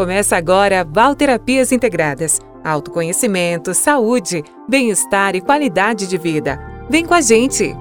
Começa agora Valterapias Integradas. Autoconhecimento, saúde, bem-estar e qualidade de vida. Vem com a gente!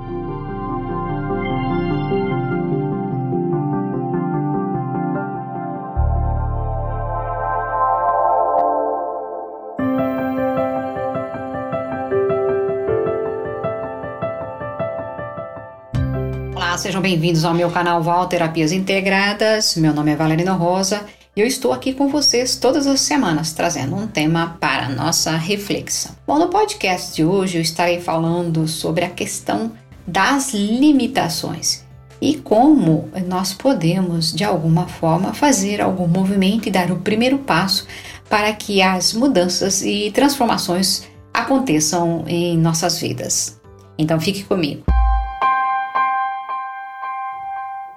Olá, sejam bem-vindos ao meu canal Val Terapias Integradas. Meu nome é Valerina Rosa eu estou aqui com vocês todas as semanas trazendo um tema para nossa reflexão. Bom, no podcast de hoje eu estarei falando sobre a questão das limitações e como nós podemos, de alguma forma, fazer algum movimento e dar o primeiro passo para que as mudanças e transformações aconteçam em nossas vidas. Então fique comigo.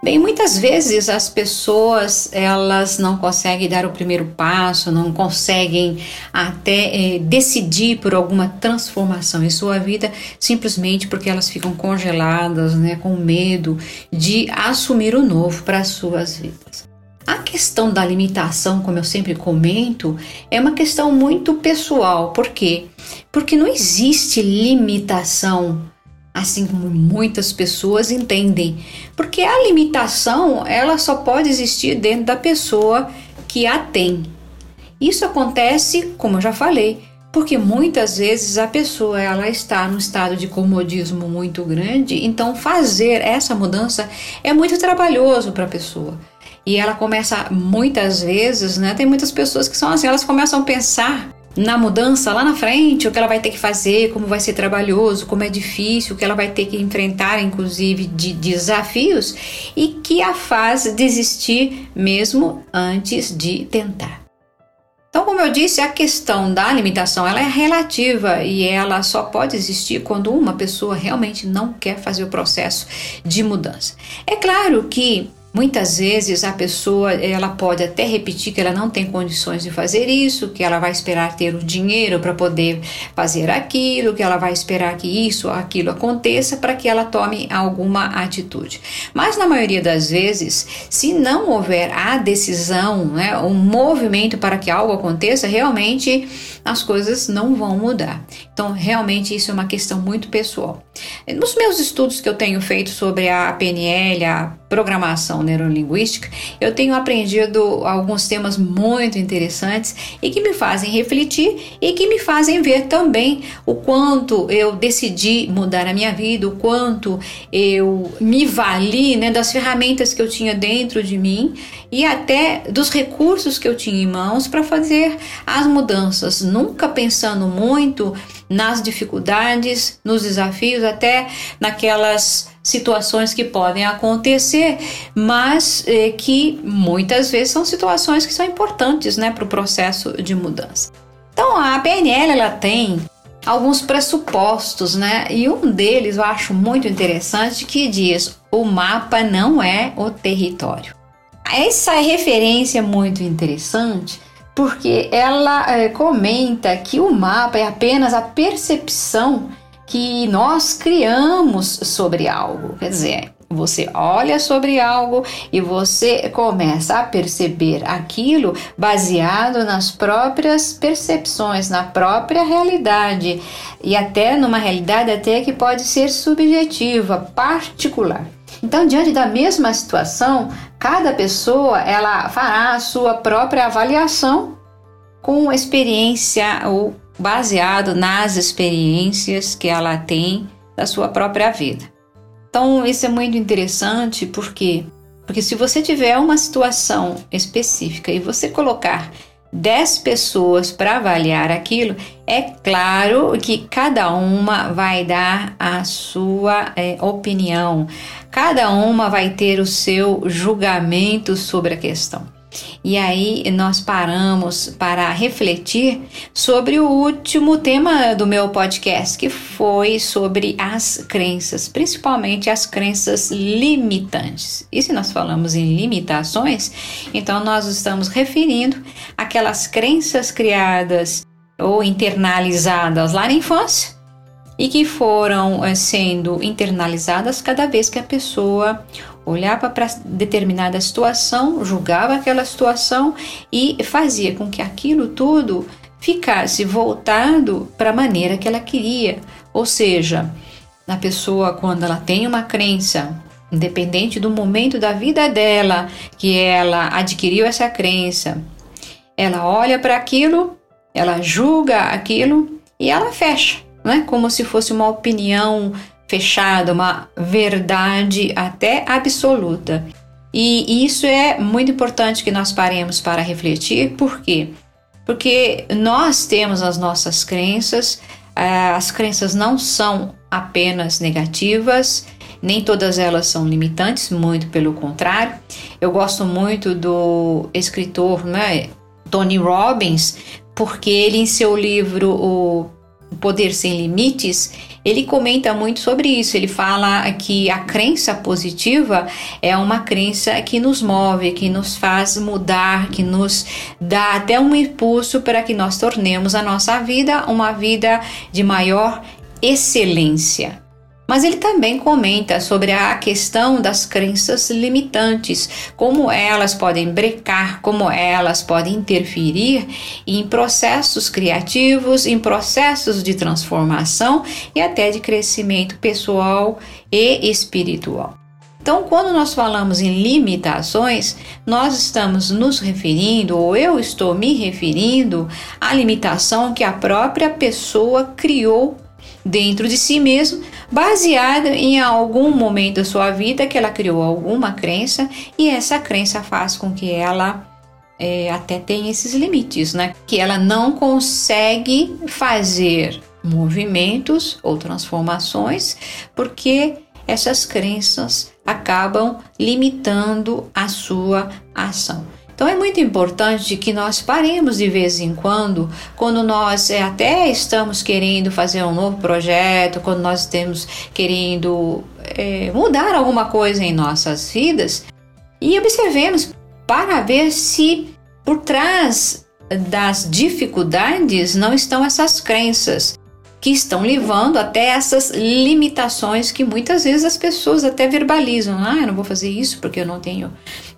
Bem, muitas vezes as pessoas elas não conseguem dar o primeiro passo, não conseguem até é, decidir por alguma transformação em sua vida, simplesmente porque elas ficam congeladas, né, com medo de assumir o novo para as suas vidas. A questão da limitação, como eu sempre comento, é uma questão muito pessoal. Por quê? Porque não existe limitação assim como muitas pessoas entendem, porque a limitação ela só pode existir dentro da pessoa que a tem. Isso acontece, como eu já falei, porque muitas vezes a pessoa ela está num estado de comodismo muito grande, então fazer essa mudança é muito trabalhoso para a pessoa. E ela começa muitas vezes, né? Tem muitas pessoas que são assim, elas começam a pensar na mudança lá na frente, o que ela vai ter que fazer, como vai ser trabalhoso, como é difícil, o que ela vai ter que enfrentar, inclusive de desafios, e que a faz desistir mesmo antes de tentar. Então, como eu disse, a questão da limitação ela é relativa e ela só pode existir quando uma pessoa realmente não quer fazer o processo de mudança. É claro que Muitas vezes a pessoa ela pode até repetir que ela não tem condições de fazer isso, que ela vai esperar ter o dinheiro para poder fazer aquilo, que ela vai esperar que isso ou aquilo aconteça para que ela tome alguma atitude. Mas na maioria das vezes, se não houver a decisão, né, um movimento para que algo aconteça, realmente as coisas não vão mudar. Então, realmente isso é uma questão muito pessoal. Nos meus estudos que eu tenho feito sobre a PNL, a programação neurolinguística, eu tenho aprendido alguns temas muito interessantes e que me fazem refletir e que me fazem ver também o quanto eu decidi mudar a minha vida, o quanto eu me vali né, das ferramentas que eu tinha dentro de mim e até dos recursos que eu tinha em mãos para fazer as mudanças, nunca pensando muito nas dificuldades, nos desafios, até naquelas situações que podem acontecer, mas eh, que muitas vezes são situações que são importantes né, para o processo de mudança. Então a PNL ela tem alguns pressupostos, né? E um deles eu acho muito interessante que diz: o mapa não é o território. Essa referência é muito interessante porque ela é, comenta que o mapa é apenas a percepção que nós criamos sobre algo. Quer dizer, você olha sobre algo e você começa a perceber aquilo baseado nas próprias percepções, na própria realidade e até numa realidade até que pode ser subjetiva, particular. Então, diante da mesma situação, cada pessoa ela fará a sua própria avaliação com experiência ou baseado nas experiências que ela tem da sua própria vida. Então, isso é muito interessante porque porque se você tiver uma situação específica e você colocar 10 pessoas para avaliar aquilo, é claro que cada uma vai dar a sua é, opinião, cada uma vai ter o seu julgamento sobre a questão. E aí nós paramos para refletir sobre o último tema do meu podcast, que foi sobre as crenças, principalmente as crenças limitantes. E se nós falamos em limitações, então nós estamos referindo aquelas crenças criadas ou internalizadas lá na infância e que foram eh, sendo internalizadas cada vez que a pessoa olhava para determinada situação, julgava aquela situação e fazia com que aquilo tudo ficasse voltado para a maneira que ela queria. Ou seja, na pessoa, quando ela tem uma crença, independente do momento da vida dela que ela adquiriu essa crença, ela olha para aquilo, ela julga aquilo e ela fecha, né? como se fosse uma opinião fechada, uma verdade até absoluta. E isso é muito importante que nós paremos para refletir, por quê? Porque nós temos as nossas crenças, eh, as crenças não são apenas negativas, nem todas elas são limitantes, muito pelo contrário. Eu gosto muito do escritor né, Tony Robbins, porque ele, em seu livro O Poder Sem Limites, ele comenta muito sobre isso. Ele fala que a crença positiva é uma crença que nos move, que nos faz mudar, que nos dá até um impulso para que nós tornemos a nossa vida uma vida de maior excelência. Mas ele também comenta sobre a questão das crenças limitantes, como elas podem brecar, como elas podem interferir em processos criativos, em processos de transformação e até de crescimento pessoal e espiritual. Então, quando nós falamos em limitações, nós estamos nos referindo, ou eu estou me referindo, à limitação que a própria pessoa criou dentro de si mesmo, baseada em algum momento da sua vida que ela criou alguma crença e essa crença faz com que ela é, até tenha esses limites, né? Que ela não consegue fazer movimentos ou transformações porque essas crenças acabam limitando a sua ação. Então é muito importante que nós paremos de vez em quando, quando nós é, até estamos querendo fazer um novo projeto, quando nós estamos querendo é, mudar alguma coisa em nossas vidas, e observemos para ver se por trás das dificuldades não estão essas crenças que estão levando até essas limitações que muitas vezes as pessoas até verbalizam. Ah, eu não vou fazer isso porque eu não tenho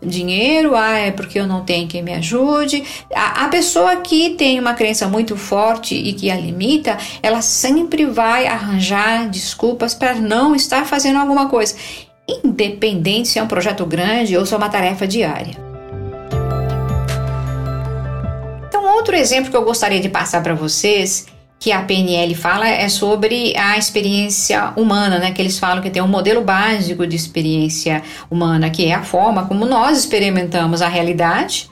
dinheiro, ah, é porque eu não tenho quem me ajude. A, a pessoa que tem uma crença muito forte e que a limita, ela sempre vai arranjar desculpas para não estar fazendo alguma coisa, independente se é um projeto grande ou se é uma tarefa diária. Então, outro exemplo que eu gostaria de passar para vocês que a PNL fala é sobre a experiência humana, né? Que eles falam que tem um modelo básico de experiência humana, que é a forma como nós experimentamos a realidade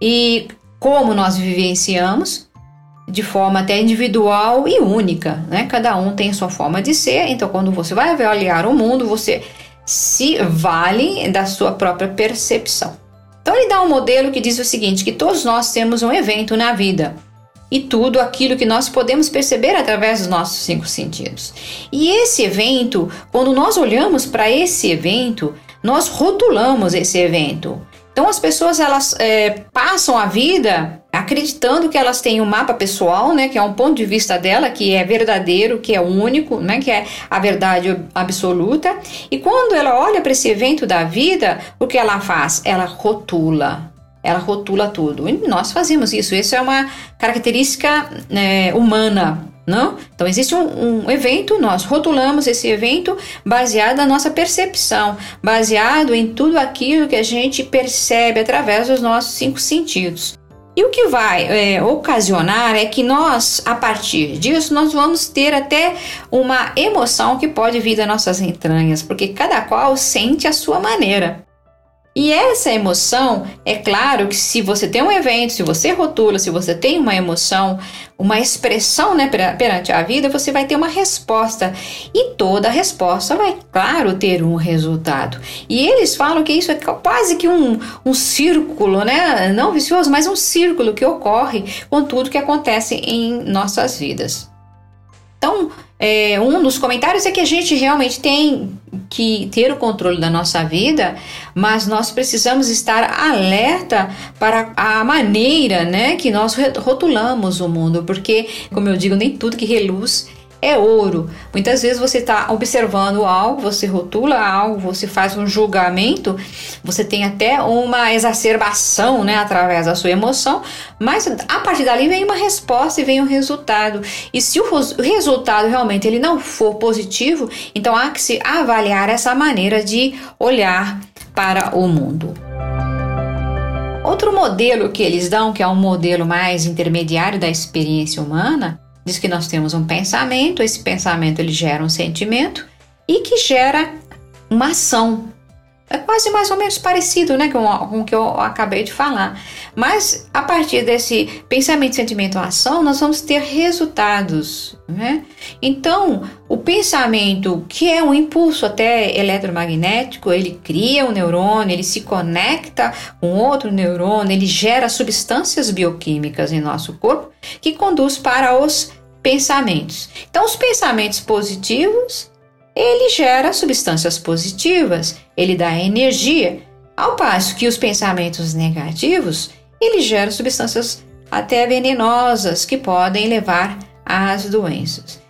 e como nós vivenciamos de forma até individual e única, né? Cada um tem a sua forma de ser, então quando você vai avaliar o mundo, você se vale da sua própria percepção. Então ele dá um modelo que diz o seguinte, que todos nós temos um evento na vida, e tudo aquilo que nós podemos perceber através dos nossos cinco sentidos. E esse evento, quando nós olhamos para esse evento, nós rotulamos esse evento. Então as pessoas elas é, passam a vida acreditando que elas têm um mapa pessoal, né, que é um ponto de vista dela que é verdadeiro, que é único, né, que é a verdade absoluta. E quando ela olha para esse evento da vida, o que ela faz? Ela rotula ela rotula tudo. E nós fazemos isso. Isso é uma característica é, humana. Não? Então existe um, um, evento, nós rotulamos esse evento baseado na nossa percepção, baseado em tudo aquilo que a gente percebe através dos nossos cinco sentidos. E o que vai é, ocasionar é que nós, a partir disso, nós vamos ter até uma emoção que pode vir das nossas entranhas, porque cada qual sente a sua maneira. E essa emoção, é claro que se você tem um evento, se você rotula, se você tem uma emoção, uma expressão né, perante a vida, você vai ter uma resposta. E toda resposta vai, claro, ter um resultado. E eles falam que isso é quase que um, um círculo, né? Não vicioso, mas um círculo que ocorre com tudo que acontece em nossas vidas. Então, é, um dos comentários é que a gente realmente tem que ter o controle da nossa vida, mas nós precisamos estar alerta para a maneira né, que nós rotulamos o mundo, porque, como eu digo, nem tudo que reluz é ouro. Muitas vezes você está observando algo, você rotula algo, você faz um julgamento, você tem até uma exacerbação né, através da sua emoção, mas a partir dali vem uma resposta e vem um resultado. E se o resultado realmente ele não for positivo, então há que se avaliar essa maneira de olhar para o mundo. Outro modelo que eles dão, que é um modelo mais intermediário da experiência humana, diz que nós temos um pensamento, esse pensamento ele gera um sentimento e que gera uma ação. É quase mais ou menos parecido né, com, com o que eu acabei de falar. Mas a partir desse pensamento, sentimento, ação, nós vamos ter resultados. Né? Então, o pensamento, que é um impulso até eletromagnético, ele cria um neurônio, ele se conecta com outro neurônio, ele gera substâncias bioquímicas em nosso corpo que conduz para os pensamentos. Então, os pensamentos positivos ele gera substâncias positivas, ele dá energia, ao passo que os pensamentos negativos, ele gera substâncias até venenosas que podem levar às doenças.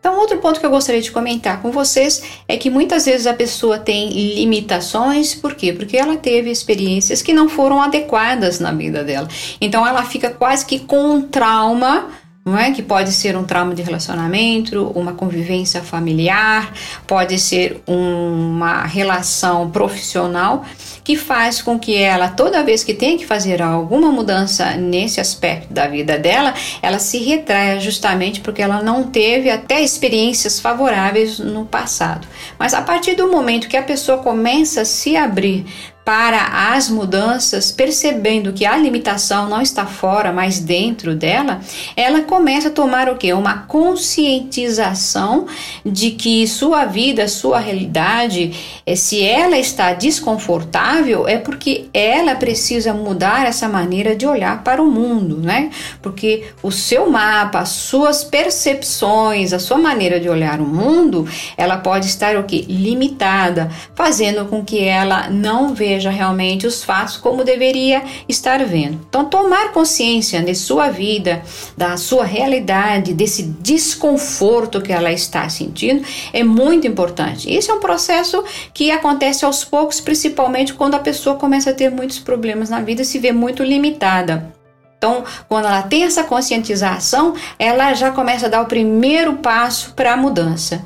Então, outro ponto que eu gostaria de comentar com vocês é que muitas vezes a pessoa tem limitações, por quê? Porque ela teve experiências que não foram adequadas na vida dela. Então, ela fica quase que com um trauma não é? Que pode ser um trauma de relacionamento, uma convivência familiar, pode ser uma relação profissional que faz com que ela, toda vez que tem que fazer alguma mudança nesse aspecto da vida dela, ela se retraia justamente porque ela não teve até experiências favoráveis no passado. Mas a partir do momento que a pessoa começa a se abrir para as mudanças, percebendo que a limitação não está fora, mas dentro dela, ela começa a tomar o que? Uma conscientização de que sua vida, sua realidade, eh, se ela está desconfortável, é porque ela precisa mudar essa maneira de olhar para o mundo, né? Porque o seu mapa, as suas percepções, a sua maneira de olhar o mundo, ela pode estar o que? Limitada, fazendo com que ela não veja veja realmente os fatos como deveria estar vendo. Então, tomar consciência de sua vida, da sua realidade, desse desconforto que ela está sentindo, é muito importante. Esse é um processo que acontece aos poucos, principalmente quando a pessoa começa a ter muitos problemas na vida e se vê muito limitada. Então, quando ela tem essa conscientização, ela já começa a dar o primeiro passo para a mudança.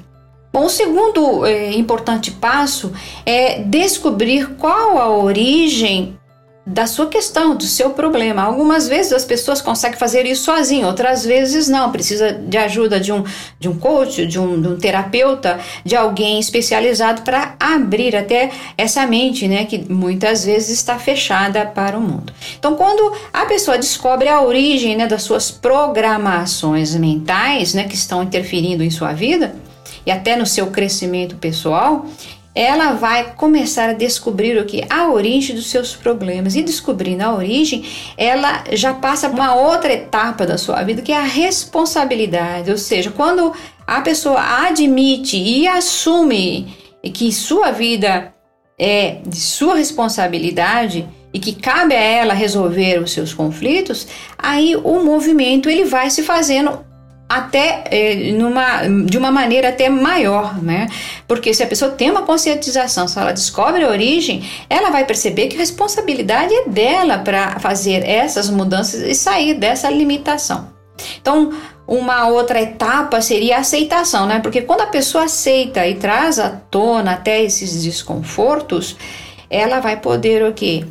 Bom, o segundo é, importante passo é descobrir qual a origem da sua questão, do seu problema. Algumas vezes as pessoas conseguem fazer isso sozinho, outras vezes não. Precisa de ajuda de um, de um coach, de um, de um terapeuta, de alguém especializado para abrir até essa mente, né, que muitas vezes está fechada para o mundo. Então, quando a pessoa descobre a origem né, das suas programações mentais, né, que estão interferindo em sua vida, e até no seu crescimento pessoal, ela vai começar a descobrir o que? A origem dos seus problemas. E descobrindo a origem, ela já passa uma outra etapa da sua vida que é a responsabilidade, ou seja, quando a pessoa admite e assume que sua vida é de sua responsabilidade e que cabe a ela resolver os seus conflitos, aí o movimento ele vai se fazendo até é, numa, de uma maneira até maior, né? Porque se a pessoa tem uma conscientização, se ela descobre a origem, ela vai perceber que a responsabilidade é dela para fazer essas mudanças e sair dessa limitação. Então, uma outra etapa seria a aceitação, né? Porque quando a pessoa aceita e traz à tona até esses desconfortos, ela vai poder o quê?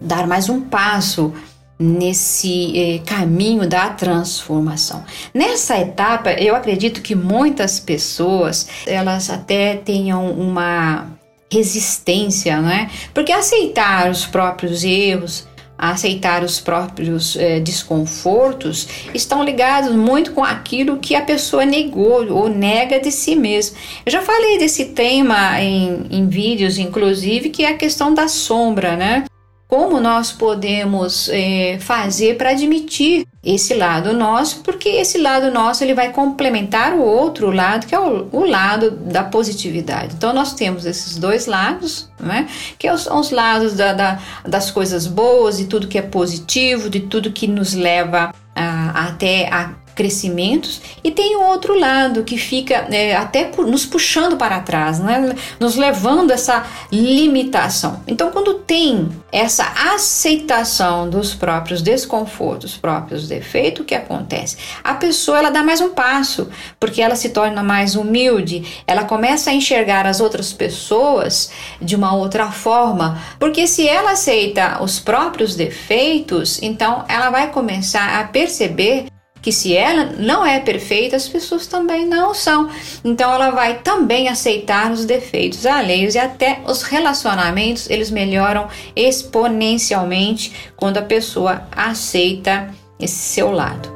Dar mais um passo nesse eh, caminho da transformação. Nessa etapa, eu acredito que muitas pessoas elas até tenham uma resistência, né? Porque aceitar os próprios erros, aceitar os próprios eh, desconfortos estão ligados muito com aquilo que a pessoa negou ou nega de si mesma. Eu já falei desse tema em, em vídeos, inclusive, que é a questão da sombra, né? Como nós podemos é, fazer para admitir esse lado nosso, porque esse lado nosso ele vai complementar o outro lado, que é o, o lado da positividade. Então nós temos esses dois lados, né? que são os lados da, da, das coisas boas, de tudo que é positivo, de tudo que nos leva a, até a crescimentos, e tem o outro lado que fica é, até nos puxando para trás, né? nos levando a essa limitação. Então, quando tem essa aceitação dos próprios desconfortos, próprios defeitos, o que acontece? A pessoa ela dá mais um passo, porque ela se torna mais humilde, ela começa a enxergar as outras pessoas de uma outra forma, porque se ela aceita os próprios defeitos, então ela vai começar a perceber que se ela não é perfeita, as pessoas também não são. Então ela vai também aceitar os defeitos alheios e até os relacionamentos, eles melhoram exponencialmente quando a pessoa aceita esse seu lado.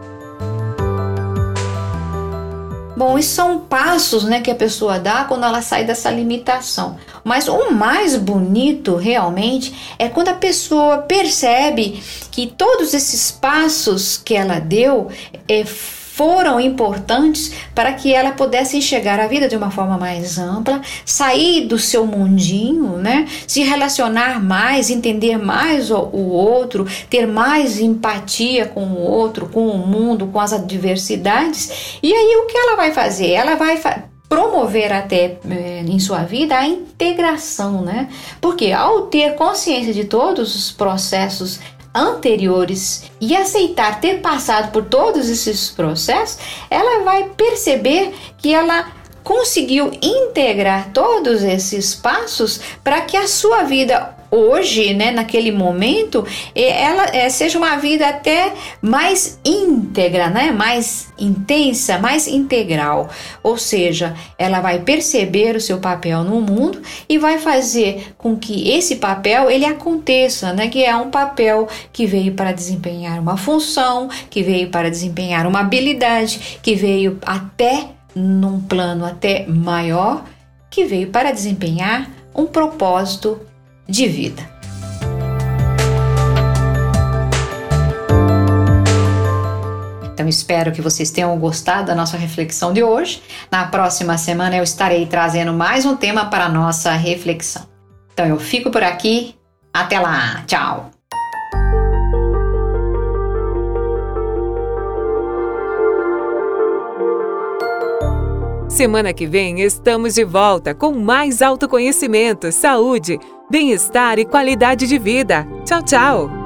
Bom, isso são passos né, que a pessoa dá quando ela sai dessa limitação. Mas o mais bonito realmente é quando a pessoa percebe que todos esses passos que ela deu é, foram importantes para que ela pudesse enxergar a vida de uma forma mais ampla, sair do seu mundinho, né? Se relacionar mais, entender mais o, o outro, ter mais empatia com o outro, com o mundo, com as adversidades. E aí o que ela vai fazer? Ela vai fa promover até é, em sua vida a integração, né? Porque ao ter consciência de todos os processos anteriores e aceitar ter passado por todos esses processos, ela vai perceber que ela conseguiu integrar todos esses passos para que a sua vida hoje, né, naquele momento, ela é, seja uma vida até mais íntegra, né, mais intensa, mais integral. Ou seja, ela vai perceber o seu papel no mundo e vai fazer com que esse papel ele aconteça, né, que é um papel que veio para desempenhar uma função, que veio para desempenhar uma habilidade, que veio até num plano até maior, que veio para desempenhar um propósito de vida. Então espero que vocês tenham gostado da nossa reflexão de hoje. Na próxima semana eu estarei trazendo mais um tema para a nossa reflexão. Então eu fico por aqui. Até lá. Tchau. Semana que vem estamos de volta com mais autoconhecimento, saúde, bem-estar e qualidade de vida. Tchau, tchau!